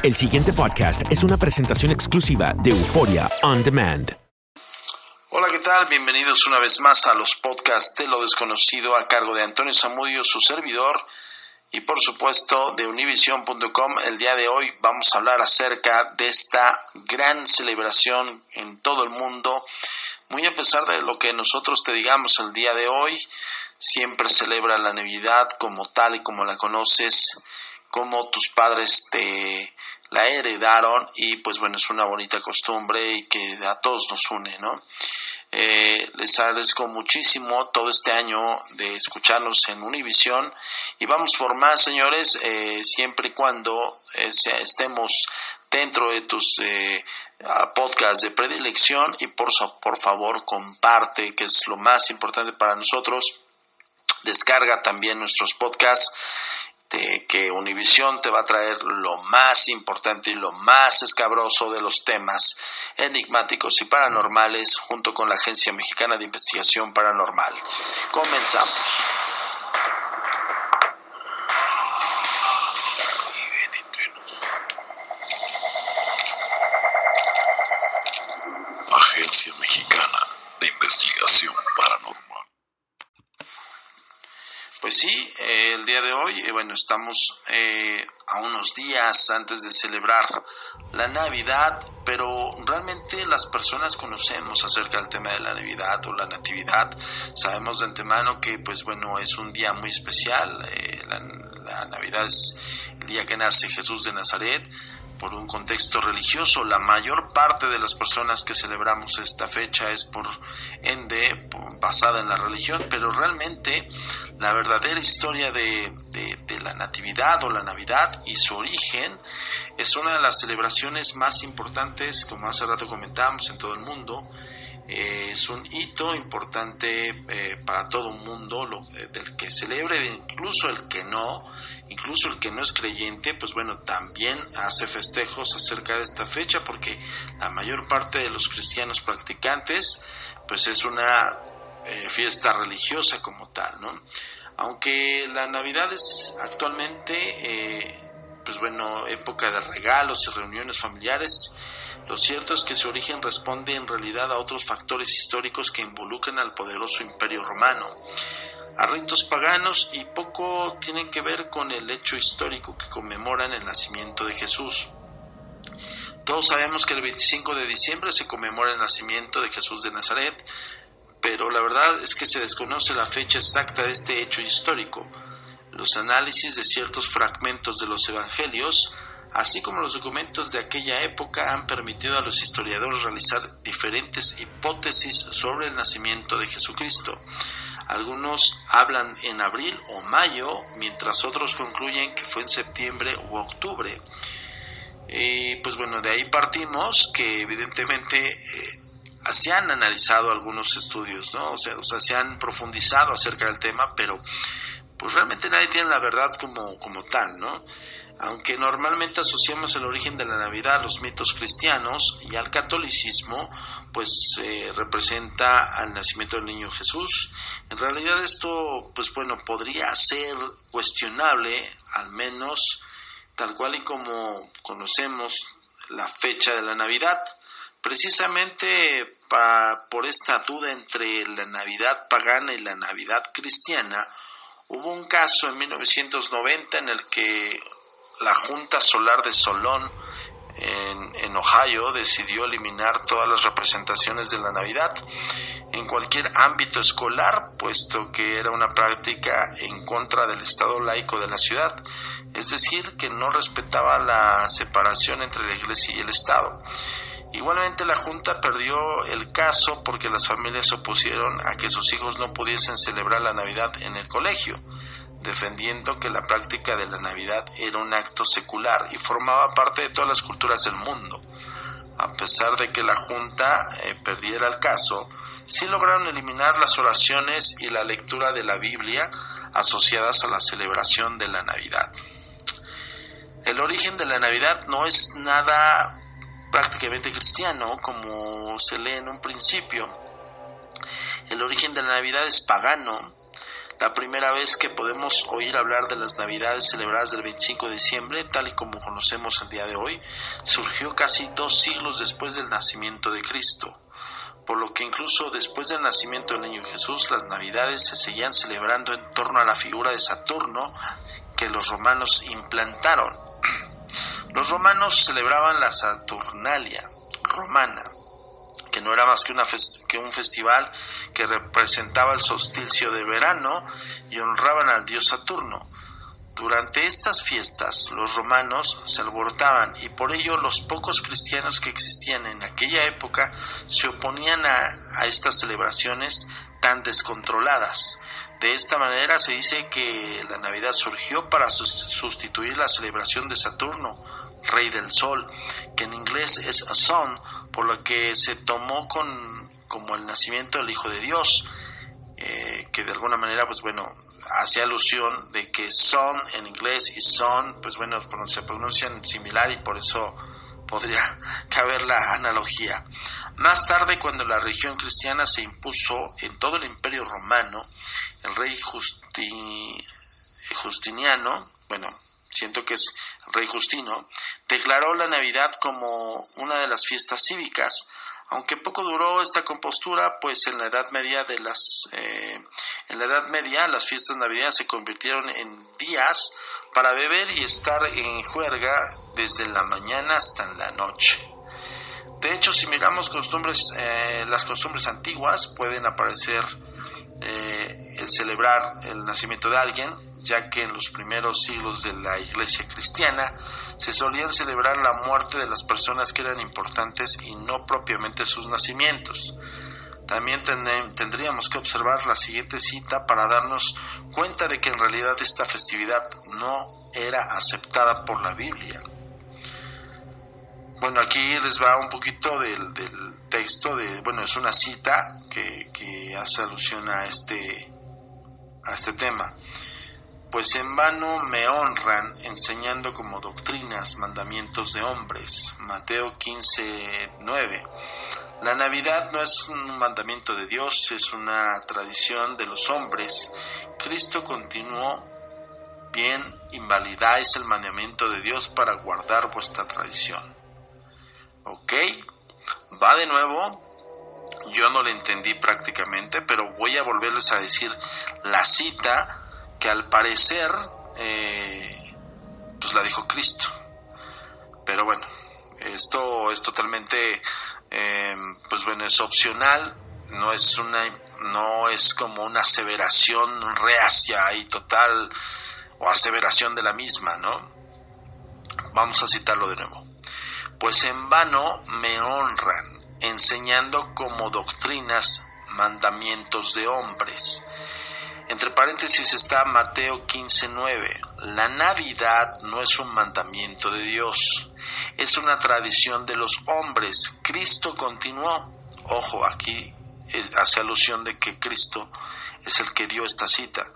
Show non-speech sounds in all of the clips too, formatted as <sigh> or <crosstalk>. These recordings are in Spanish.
El siguiente podcast es una presentación exclusiva de Euforia On Demand. Hola, ¿qué tal? Bienvenidos una vez más a los podcasts de lo desconocido a cargo de Antonio Zamudio, su servidor, y por supuesto de univision.com. El día de hoy vamos a hablar acerca de esta gran celebración en todo el mundo. Muy a pesar de lo que nosotros te digamos el día de hoy, siempre celebra la Navidad como tal y como la conoces, como tus padres te la heredaron y pues bueno, es una bonita costumbre y que a todos nos une, ¿no? Eh, les agradezco muchísimo todo este año de escucharlos en Univisión y vamos por más, señores, eh, siempre y cuando eh, estemos dentro de tus eh, podcasts de predilección y por, por favor comparte, que es lo más importante para nosotros. Descarga también nuestros podcasts que Univisión te va a traer lo más importante y lo más escabroso de los temas enigmáticos y paranormales junto con la Agencia Mexicana de Investigación Paranormal. Comenzamos. Día de hoy, eh, bueno, estamos eh, a unos días antes de celebrar la Navidad, pero realmente las personas conocemos acerca del tema de la Navidad o la Natividad. Sabemos de antemano que, pues bueno, es un día muy especial. La, la Navidad es el día que nace Jesús de Nazaret por un contexto religioso. La mayor parte de las personas que celebramos esta fecha es por ende basada en la religión, pero realmente la verdadera historia de, la Natividad o la Navidad y su origen es una de las celebraciones más importantes, como hace rato comentábamos, en todo el mundo. Eh, es un hito importante eh, para todo el mundo, lo, eh, del que celebre, incluso el que no, incluso el que no es creyente, pues bueno, también hace festejos acerca de esta fecha, porque la mayor parte de los cristianos practicantes, pues es una fiesta religiosa como tal, ¿no? Aunque la Navidad es actualmente, pues bueno, época de regalos y reuniones familiares, lo cierto es que su origen responde en realidad a otros factores históricos que involucran al poderoso imperio romano, a ritos paganos y poco tienen que ver con el hecho histórico que conmemoran el nacimiento de Jesús. Todos sabemos que el 25 de diciembre se conmemora el nacimiento de Jesús de Nazaret, pero la verdad es que se desconoce la fecha exacta de este hecho histórico. Los análisis de ciertos fragmentos de los evangelios así como los documentos de aquella época han permitido a los historiadores realizar diferentes hipótesis sobre el nacimiento de Jesucristo. Algunos hablan en abril o mayo, mientras otros concluyen que fue en septiembre u octubre. Y pues bueno, de ahí partimos que evidentemente eh, se han analizado algunos estudios, ¿no? O sea, o sea, se han profundizado acerca del tema, pero pues realmente nadie tiene la verdad como, como tal, ¿no? Aunque normalmente asociamos el origen de la Navidad a los mitos cristianos y al catolicismo, pues eh, representa al nacimiento del niño Jesús. En realidad esto, pues bueno, podría ser cuestionable, al menos tal cual y como conocemos la fecha de la Navidad. Precisamente por esta duda entre la Navidad pagana y la Navidad cristiana, hubo un caso en 1990 en el que la Junta Solar de Solón en, en, Ohio decidió eliminar todas las representaciones de la Navidad en cualquier ámbito escolar, puesto que era una práctica en contra del Estado laico de la ciudad, es decir, que no respetaba la separación entre la Iglesia y el Estado. Igualmente la Junta perdió el caso porque las familias se opusieron a que sus hijos no pudiesen celebrar la Navidad en el colegio defendiendo que la práctica de la Navidad era un acto secular y formaba parte de todas las culturas del mundo. A pesar de que la Junta eh, perdiera el caso, sí lograron eliminar las oraciones y la lectura de la Biblia asociadas a la celebración de la Navidad. El origen de la Navidad no es nada prácticamente cristiano, como se lee en un principio. El origen de la Navidad es pagano, la primera vez que podemos oír hablar de las Navidades celebradas del 25 de diciembre, tal y como conocemos el día de hoy, surgió casi dos siglos después del nacimiento de Cristo, por lo que incluso después del nacimiento del niño Jesús, las Navidades se seguían celebrando en torno a la figura de Saturno que los romanos implantaron. Los romanos celebraban la Saturnalia romana, que no era más que, una que un festival que representaba el solsticio de verano y honraban al dios Saturno. Durante estas fiestas los romanos se alborotaban y por ello los pocos cristianos que existían en aquella época se oponían a, a estas celebraciones tan descontroladas. De esta manera se dice que la Navidad surgió para sustituir la celebración de Saturno, rey del sol, que en inglés es Sun, por lo que se tomó con, como el nacimiento del Hijo de Dios, eh, que de alguna manera, pues bueno, hace alusión de que son en inglés y son, pues bueno, se pronuncian similar y por eso podría <laughs> caber la analogía. Más tarde, cuando la religión cristiana se impuso en todo el imperio romano, el rey Justiniano, bueno, siento que es rey Justino, declaró la Navidad como una de las fiestas cívicas, aunque poco duró esta compostura, pues en la Edad Media de las eh, en la Edad Media las fiestas navideñas se convirtieron en días para beber y estar en juerga desde la mañana hasta la noche. Hecho, si miramos costumbres, eh, las costumbres antiguas pueden aparecer eh, el celebrar el nacimiento de alguien, ya que en los primeros siglos de la iglesia cristiana se solían celebrar la muerte de las personas que eran importantes y no propiamente sus nacimientos. También tendríamos que observar la siguiente cita para darnos cuenta de que en realidad esta festividad no era aceptada por la Biblia. Bueno, aquí les va un poquito del, texto de, bueno, es una cita que, que hace alusión a este, a este tema pues en vano me honran enseñando como doctrinas mandamientos de hombres. Mateo 15, 9. La Navidad no es un mandamiento de Dios, es una tradición de los hombres. Cristo continuó, bien, invalidáis el mandamiento de Dios para guardar vuestra tradición. ¿Ok? Va de nuevo. Yo no lo entendí prácticamente, pero voy a volverles a decir la cita que al parecer eh, pues la dijo Cristo. Pero bueno, esto es totalmente, eh, pues bueno, es opcional, no es una, no es como una aseveración reacia y total o aseveración de la misma, ¿no? Vamos a citarlo de nuevo. Pues en vano me honran, enseñando como doctrinas mandamientos de hombres entre paréntesis está Mateo 15:9. La Navidad no es un mandamiento de Dios, es una tradición de los hombres. Cristo continuó. Ojo, aquí hace alusión de que Cristo es el que dio esta cita.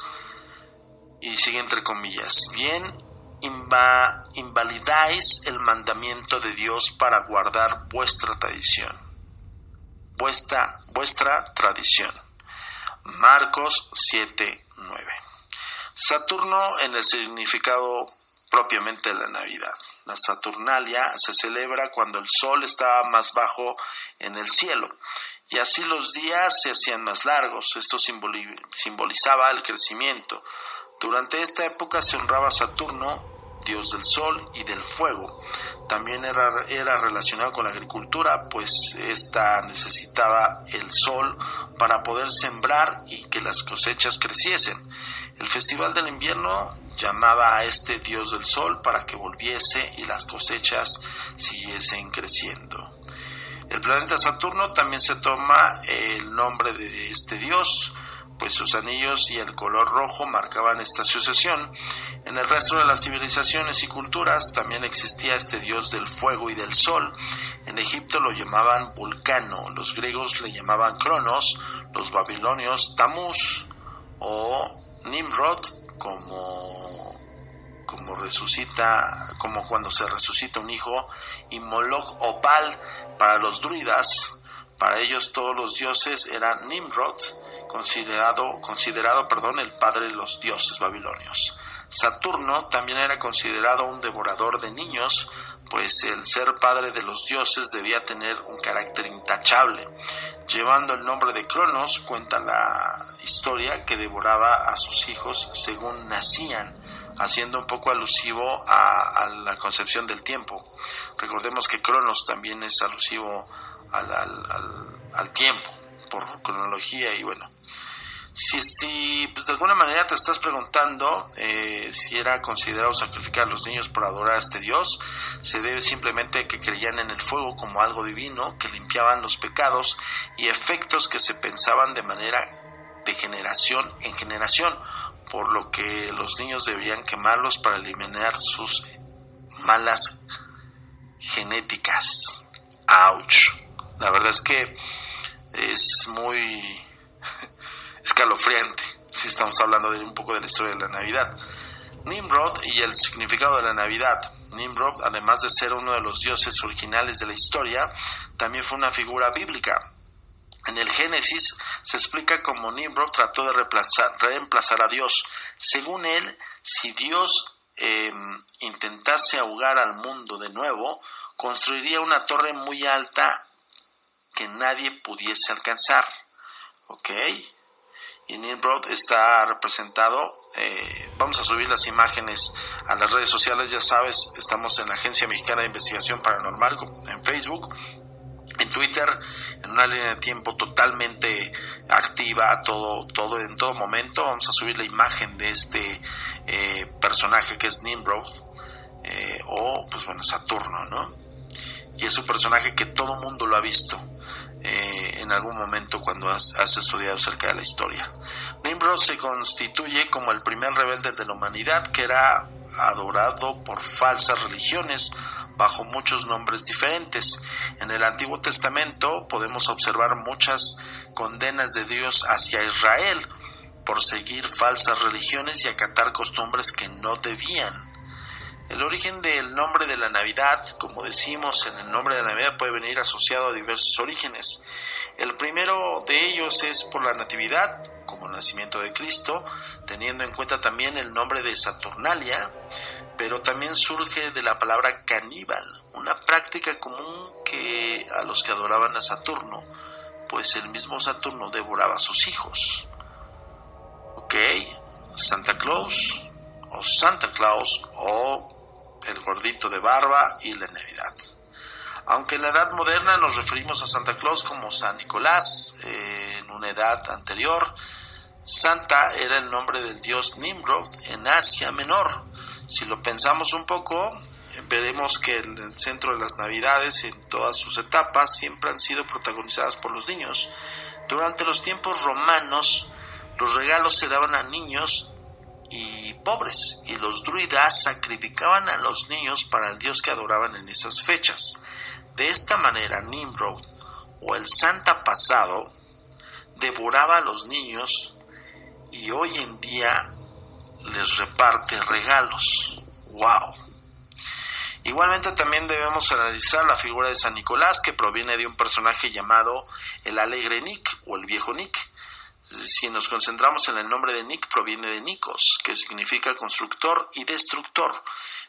Y sigue entre comillas. Bien, invalidáis el mandamiento de Dios para guardar vuestra tradición. Vuestra, vuestra tradición. Marcos 7, 9. Saturno en el significado propiamente de la Navidad. La Saturnalia se celebra cuando el sol estaba más bajo en el cielo y así los días se hacían más largos. Esto simbolizaba el crecimiento. Durante esta época se honraba Saturno, dios del sol y del fuego. También era, era relacionado con la agricultura, pues ésta necesitaba el sol para poder sembrar y que las cosechas creciesen. El Festival del Invierno llamaba a este dios del sol para que volviese y las cosechas siguiesen creciendo. El planeta Saturno también se toma el nombre de este dios, pues sus anillos y el color rojo marcaban esta sucesión. En el resto de las civilizaciones y culturas también existía este dios del fuego y del sol. En Egipto lo llamaban Vulcano, los griegos le llamaban Cronos, los babilonios Tamuz o Nimrod como como resucita, como cuando se resucita un hijo, y Moloch o Pal para los druidas, para ellos todos los dioses eran Nimrod, considerado, considerado perdón, el padre de los dioses babilonios. Saturno también era considerado un devorador de niños, pues el ser padre de los dioses debía tener un carácter intachable. Llevando el nombre de Cronos, cuenta la historia que devoraba a sus hijos según nacían, haciendo un poco alusivo a, la concepción del tiempo. Recordemos que Cronos también es alusivo al tiempo, por cronología y bueno, si, pues de alguna manera te estás preguntando eh, si era considerado sacrificar a los niños por adorar a este Dios, se debe simplemente que creían en el fuego como algo divino, que limpiaban los pecados y efectos que se pensaban de manera de generación en generación, por lo que los niños debían quemarlos para eliminar sus malas genéticas. ¡Auch! La verdad es que es muy <laughs> escalofriante si estamos hablando de un poco de la historia de la Navidad. Nimrod y el significado de la Navidad. Nimrod, además de ser uno de los dioses originales de la historia, también fue una figura bíblica. En el Génesis se explica cómo Nimrod trató de reemplazar, a Dios. Según él, si Dios em, intentase ahogar al mundo de nuevo, construiría una torre muy alta que nadie pudiese alcanzar. ¿Ok? y Nimrod está representado. Eh, vamos a subir las imágenes a las redes sociales, ya sabes, estamos en la Agencia Mexicana de Investigación Paranormal en Facebook, en Twitter, en una línea de tiempo totalmente activa, todo, todo en todo momento. Vamos a subir la imagen de este eh, personaje que es Nimrod, eh, o pues bueno, Saturno, ¿no? Y es un personaje que todo mundo lo ha visto eh, en algún momento cuando has, estudiado acerca de la historia. Nimrod se constituye como el primer rebelde de la humanidad que era adorado por falsas religiones bajo muchos nombres diferentes. En el Antiguo Testamento podemos observar muchas condenas de Dios hacia Israel por seguir falsas religiones y acatar costumbres que no debían. El origen del nombre de la Navidad, como decimos en el nombre de la Navidad, puede venir asociado a diversos orígenes. El primero de ellos es por la Natividad, como el nacimiento de Cristo, teniendo en cuenta también el nombre de Saturnalia, pero también surge de la palabra caníbal, una práctica común que a los que adoraban a Saturno, pues el mismo Saturno devoraba a sus hijos. ¿Ok? Santa Claus o Santa Claus o el gordito de barba y la Navidad. Aunque en la edad moderna nos referimos a Santa Claus como San Nicolás, eh, en una edad anterior, Santa era el nombre del dios Nimrod en Asia Menor. Si lo pensamos un poco, veremos que el centro de las Navidades en todas sus etapas siempre han sido protagonizadas por los niños. Durante los tiempos romanos, los regalos se daban a niños y pobres, y los druidas sacrificaban a los niños para el dios que adoraban en esas fechas. De esta manera, Nimrod, o el Santa pasado, devoraba a los niños y hoy en día les reparte regalos. ¡Wow! Igualmente también debemos analizar la figura de San Nicolás que proviene de un personaje llamado el alegre Nick o el viejo Nick, si nos concentramos en el nombre de Nick, proviene de Nikos, que significa constructor y destructor,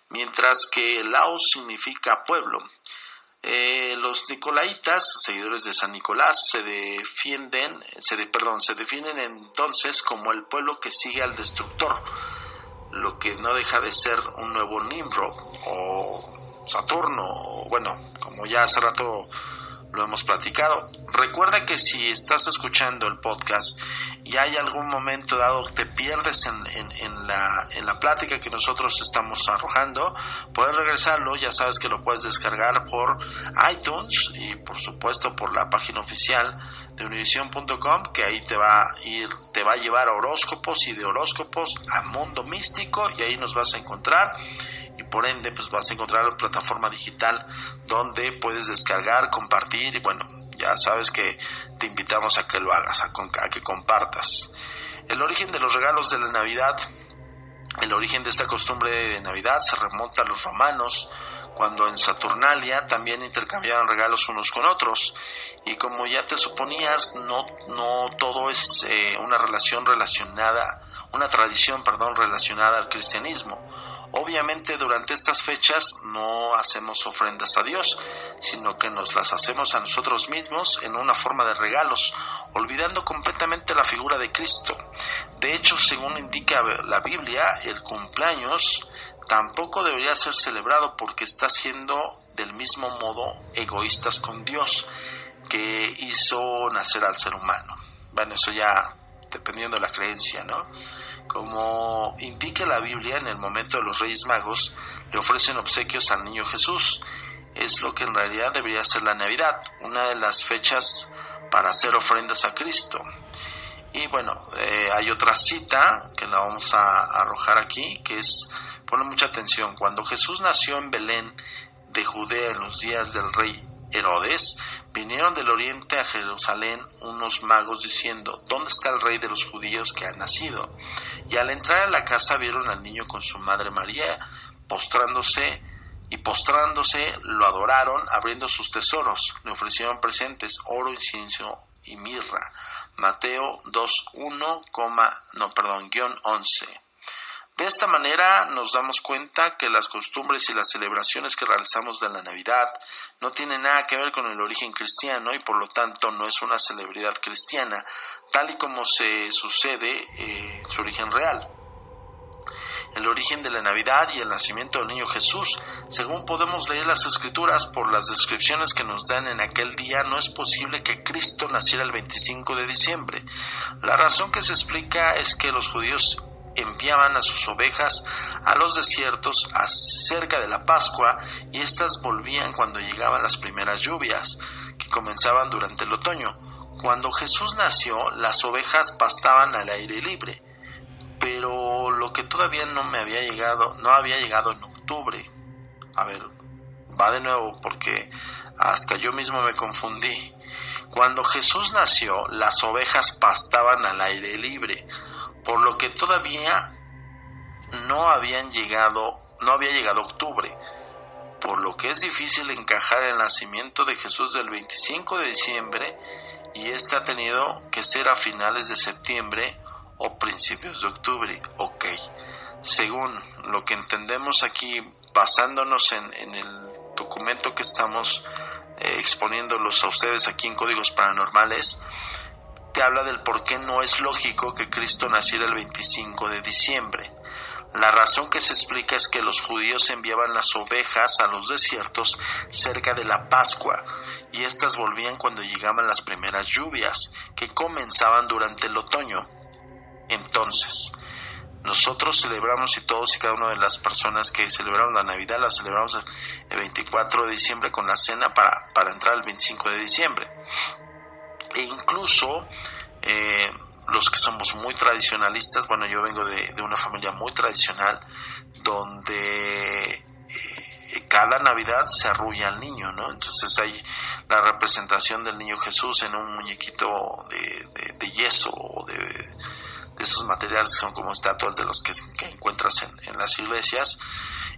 mientras que Laos significa pueblo. Eh, los nicolaitas, seguidores de San Nicolás, se defienden, se perdón, se definen entonces como el pueblo que sigue al destructor, lo que no deja de ser un nuevo Nimrod o Saturno, bueno, como ya hace rato lo hemos platicado. Recuerda que si estás escuchando el podcast y hay algún momento dado te pierdes en, en, la, en la plática que nosotros estamos arrojando, puedes regresarlo, ya sabes que lo puedes descargar por iTunes y por supuesto por la página oficial de univision.com que ahí te va a ir, te va a llevar a horóscopos y de horóscopos a mundo místico y ahí nos vas a encontrar y por ende pues vas a encontrar la plataforma digital donde puedes descargar, compartir y bueno, ya sabes que te invitamos a que lo hagas, a, que compartas. El origen de los regalos de la Navidad, el origen de esta costumbre de Navidad se remonta a los romanos, cuando en Saturnalia también intercambiaban regalos unos con otros. Y como ya te suponías, no, no todo es eh, una relación relacionada, una tradición, perdón, relacionada al cristianismo. Obviamente durante estas fechas no hacemos ofrendas a Dios, sino que nos las hacemos a nosotros mismos en una forma de regalos, olvidando completamente la figura de Cristo. De hecho, según indica la Biblia, el cumpleaños tampoco debería ser celebrado porque está siendo del mismo modo egoístas con Dios que hizo nacer al ser humano. Bueno, eso ya dependiendo de la creencia, ¿no? Como indica la Biblia, en el momento de los Reyes Magos le ofrecen obsequios al niño Jesús. Es lo que en realidad debería ser la Navidad, una de las fechas para hacer ofrendas a Cristo. Y bueno, eh, hay otra cita que la vamos a arrojar aquí, que es, pone mucha atención, cuando Jesús nació en Belén de Judea en los días del rey Herodes, vinieron del oriente a Jerusalén unos magos diciendo, ¿dónde está el rey de los judíos que ha nacido? Y al entrar a la casa vieron al niño con su madre María, postrándose, y postrándose lo adoraron, abriendo sus tesoros, le ofrecieron presentes, oro, incienso y mirra. Mateo 2.1, no, perdón, guion 11. De esta manera nos damos cuenta que las costumbres y las celebraciones que realizamos de la Navidad no tienen nada que ver con el origen cristiano y por lo tanto no es una celebridad cristiana, tal y como se sucede en su origen real. El origen de la Navidad y el nacimiento del niño Jesús, según podemos leer las escrituras por las descripciones que nos dan en aquel día, no es posible que Cristo naciera el 25 de diciembre. La razón que se explica es que los judíos enviaban a sus ovejas a los desiertos acerca de la Pascua y éstas volvían cuando llegaban las primeras lluvias, que comenzaban durante el otoño. Cuando Jesús nació, las ovejas pastaban al aire libre, pero lo que todavía no me había llegado, no había llegado en octubre. A ver, va de nuevo porque hasta yo mismo me confundí. Cuando Jesús nació, las ovejas pastaban al aire libre por lo que todavía no habían llegado, no había llegado octubre, por lo que es difícil encajar el nacimiento de Jesús del 25 de diciembre y este ha tenido que ser a finales de septiembre o principios de octubre. Ok, según lo que entendemos aquí, basándonos en, el documento que estamos eh, exponiéndolos a ustedes aquí en Códigos Paranormales, te habla del por qué no es lógico que Cristo naciera el 25 de diciembre. La razón que se explica es que los judíos enviaban las ovejas a los desiertos cerca de la Pascua y éstas volvían cuando llegaban las primeras lluvias, que comenzaban durante el otoño. Entonces, nosotros celebramos y todos y cada una de las personas que celebraron la Navidad la celebramos el 24 de diciembre con la cena para, para entrar el 25 de diciembre e incluso eh, los que somos muy tradicionalistas, bueno, yo vengo de, una familia muy tradicional donde eh, cada Navidad se arrulla al niño, ¿no? Entonces hay la representación del niño Jesús en un muñequito de, yeso o de, esos materiales que son como estatuas de los que, encuentras en, en, las iglesias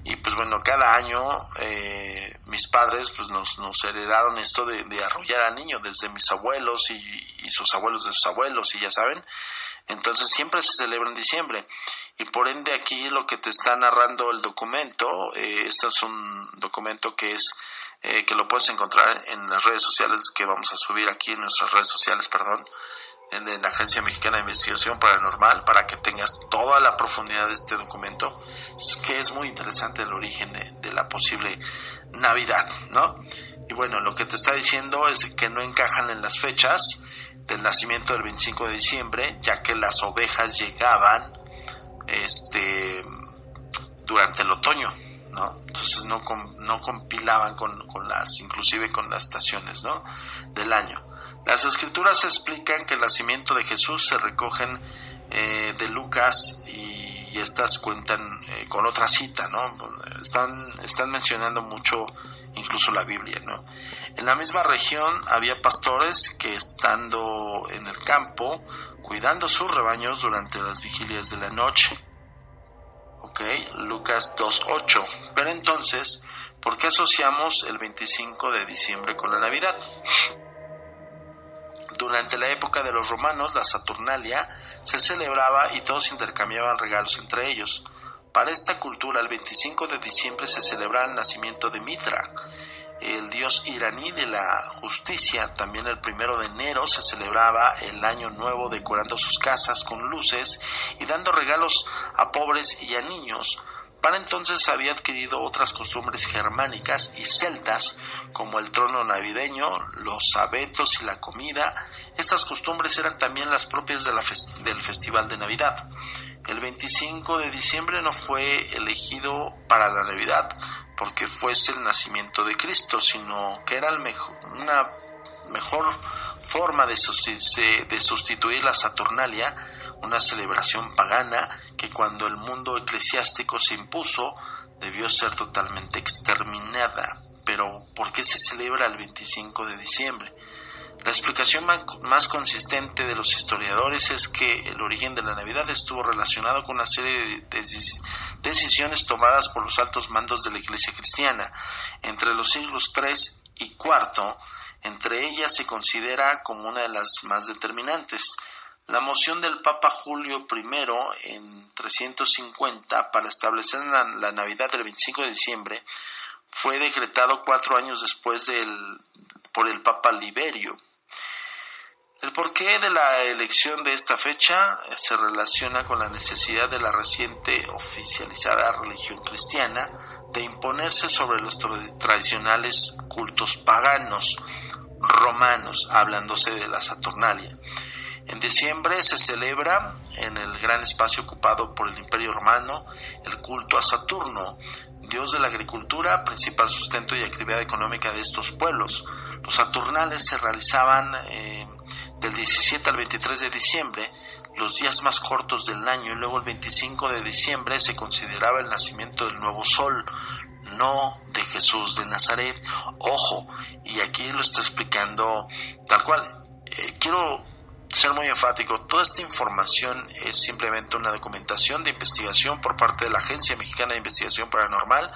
y pues bueno, cada año eh, mis padres pues nos, nos heredaron esto de, arrullar al niño, desde mis abuelos y, sus abuelos de sus abuelos, y ya saben. Entonces siempre se celebra en diciembre. Y por ende aquí lo que te está narrando el documento, eh, este es un documento que es eh, que lo puedes encontrar en las redes sociales que vamos a subir aquí en nuestras redes sociales, perdón en la Agencia Mexicana de Investigación Paranormal para que tengas toda la profundidad de este documento, que es muy interesante el origen de, la posible Navidad, ¿no? Y bueno, lo que te está diciendo es que no encajan en las fechas del nacimiento del 25 de diciembre, ya que las ovejas llegaban este, durante el otoño, ¿no? Entonces no, no compilaban con, con, las, inclusive con las estaciones, ¿no? Del año. Las escrituras explican que el nacimiento de Jesús se recogen eh, de Lucas y, estas cuentan eh, con otra cita, ¿no? Están, están mencionando mucho incluso la Biblia, ¿no? En la misma región había pastores que estando en el campo, cuidando sus rebaños durante las vigilias de la noche. ¿Ok? Lucas 2.8. Pero entonces ¿Por qué asociamos el 25 de diciembre con la Navidad? Durante la época de los romanos, la Saturnalia se celebraba y todos intercambiaban regalos entre ellos. Para esta cultura, el 25 de diciembre se celebra el nacimiento de Mitra, el dios iraní de la justicia. También el primero de enero se celebraba el año nuevo decorando sus casas con luces y dando regalos a pobres y a niños. Para entonces había adquirido otras costumbres germánicas y celtas, como el trono navideño, los abetos y la comida. Estas costumbres eran también las propias de la del Festival de Navidad. El 25 de diciembre no fue elegido para la Navidad porque fuese el nacimiento de Cristo, sino que era una mejor forma de sustituir la Saturnalia una celebración pagana que cuando el mundo eclesiástico se impuso debió ser totalmente exterminada. Pero ¿por qué se celebra el 25 de diciembre? La explicación más consistente de los historiadores es que el origen de la Navidad estuvo relacionado con una serie de decisiones tomadas por los altos mandos de la Iglesia cristiana entre los siglos III y IV. Entre ellas se considera como una de las más determinantes la moción del Papa Julio I en 350 para establecer la, Navidad del 25 de diciembre fue decretado cuatro años después por el Papa Liberio. El porqué de la elección de esta fecha se relaciona con la necesidad de la reciente oficializada religión cristiana de imponerse sobre los tradicionales cultos paganos romanos, hablándose de la Saturnalia. En diciembre se celebra en el gran espacio ocupado por el Imperio Romano el culto a Saturno, dios de la agricultura, principal sustento y actividad económica de estos pueblos. Los Saturnales se realizaban eh, del 17 al 23 de diciembre, los días más cortos del año, y luego el 25 de diciembre se consideraba el nacimiento del nuevo sol, no de Jesús de Nazaret. Ojo, y aquí lo está explicando tal cual. Eh, quiero ser muy enfático, toda esta información es simplemente una documentación de investigación por parte de la Agencia Mexicana de Investigación Paranormal,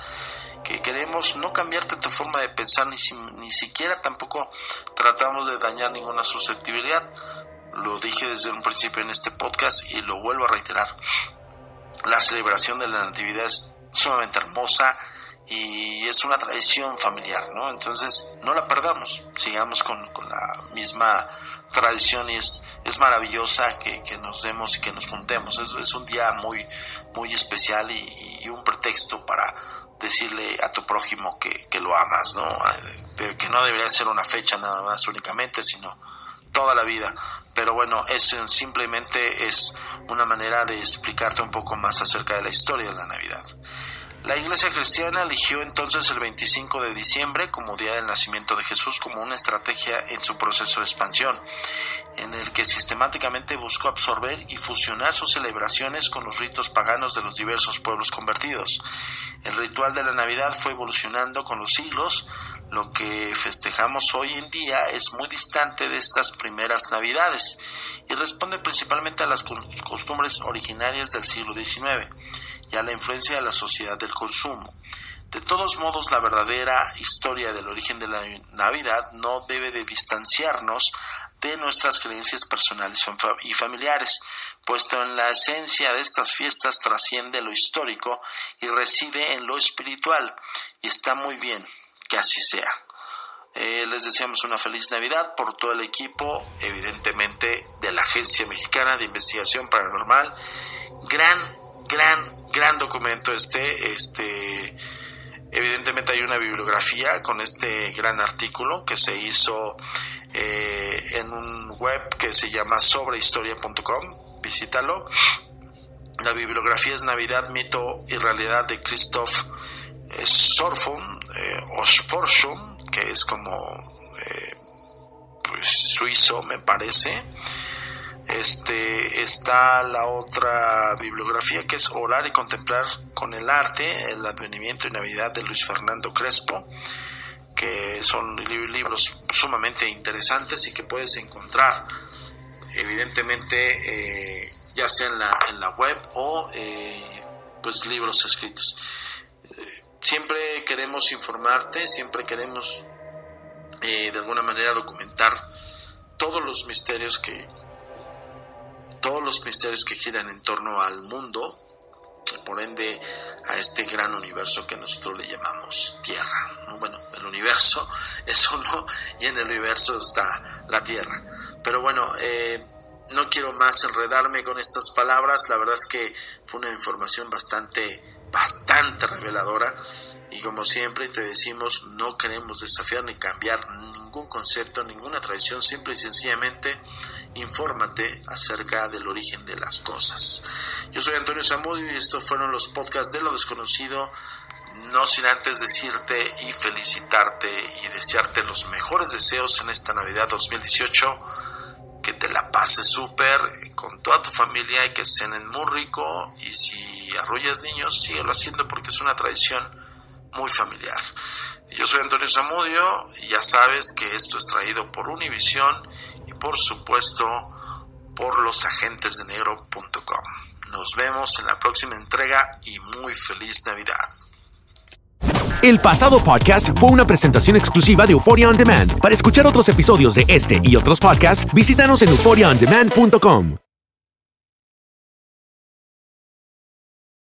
que queremos no cambiarte tu forma de pensar, ni, ni siquiera tampoco tratamos de dañar ninguna susceptibilidad. Lo dije desde un principio en este podcast y lo vuelvo a reiterar. La celebración de la Natividad es sumamente hermosa y es una tradición familiar, ¿no? Entonces, no la perdamos, sigamos con, con la misma tradición y es, es maravillosa que, nos demos y que nos juntemos. Es, es un día muy, muy especial y, un pretexto para decirle a tu prójimo que, que lo amas, ¿no? que no debería ser una fecha nada más únicamente, sino toda la vida. Pero bueno, es simplemente es una manera de explicarte un poco más acerca de la historia de la Navidad. La Iglesia cristiana eligió entonces el 25 de diciembre como día del nacimiento de Jesús como una estrategia en su proceso de expansión, en el que sistemáticamente buscó absorber y fusionar sus celebraciones con los ritos paganos de los diversos pueblos convertidos. El ritual de la Navidad fue evolucionando con los siglos, lo que festejamos hoy en día es muy distante de estas primeras Navidades y responde principalmente a las costumbres originarias del siglo XIX y a la influencia de la sociedad del consumo. De todos modos, la verdadera historia del origen de la Navidad no debe de distanciarnos de nuestras creencias personales y familiares, puesto en la esencia de estas fiestas trasciende lo histórico y reside en lo espiritual, y está muy bien que así sea. Eh, les deseamos una feliz Navidad por todo el equipo, evidentemente, de la Agencia Mexicana de Investigación Paranormal. Gran, gran, gran documento este, este, evidentemente hay una bibliografía con este gran artículo que se hizo eh, en un web que se llama sobrehistoria.com, visítalo. La bibliografía es Navidad, mito y realidad de Christoph Sorfum, eh, que es como eh, pues, suizo, me parece. Este, está la otra bibliografía que es Orar y Contemplar con el Arte, el Advenimiento y Navidad de Luis Fernando Crespo, que son libros sumamente interesantes y que puedes encontrar evidentemente eh, ya sea en la, en la web o eh, pues libros escritos. siempre queremos informarte, siempre queremos eh, de alguna manera documentar todos los misterios que todos los misterios que giran en torno al mundo por ende a este gran universo que nosotros le llamamos Tierra. Bueno, el universo <laughs> es uno y en el universo está la Tierra. Pero bueno, eh, no quiero más enredarme con estas palabras, la verdad es que fue una información bastante, bastante reveladora y como siempre te decimos, no queremos desafiar ni cambiar ningún concepto, ninguna tradición, simple y sencillamente infórmate acerca del origen de las cosas. Yo soy Antonio Zamudio y estos fueron los podcasts de lo desconocido. No sin antes decirte y felicitarte y desearte los mejores deseos en esta Navidad 2018. Que te la pases súper con toda tu familia y que cenen muy rico. Y si arrullas niños, síguelo haciendo porque es una tradición muy familiar. Yo soy Antonio Zamudio y ya sabes que esto es traído por Univision y por supuesto por losagentesdenegro.com. Nos vemos en la próxima entrega y muy feliz Navidad. El pasado podcast fue una presentación exclusiva de Euphoria On Demand. Para escuchar otros episodios de este y otros podcasts, visítanos en euphoriaondemand.com.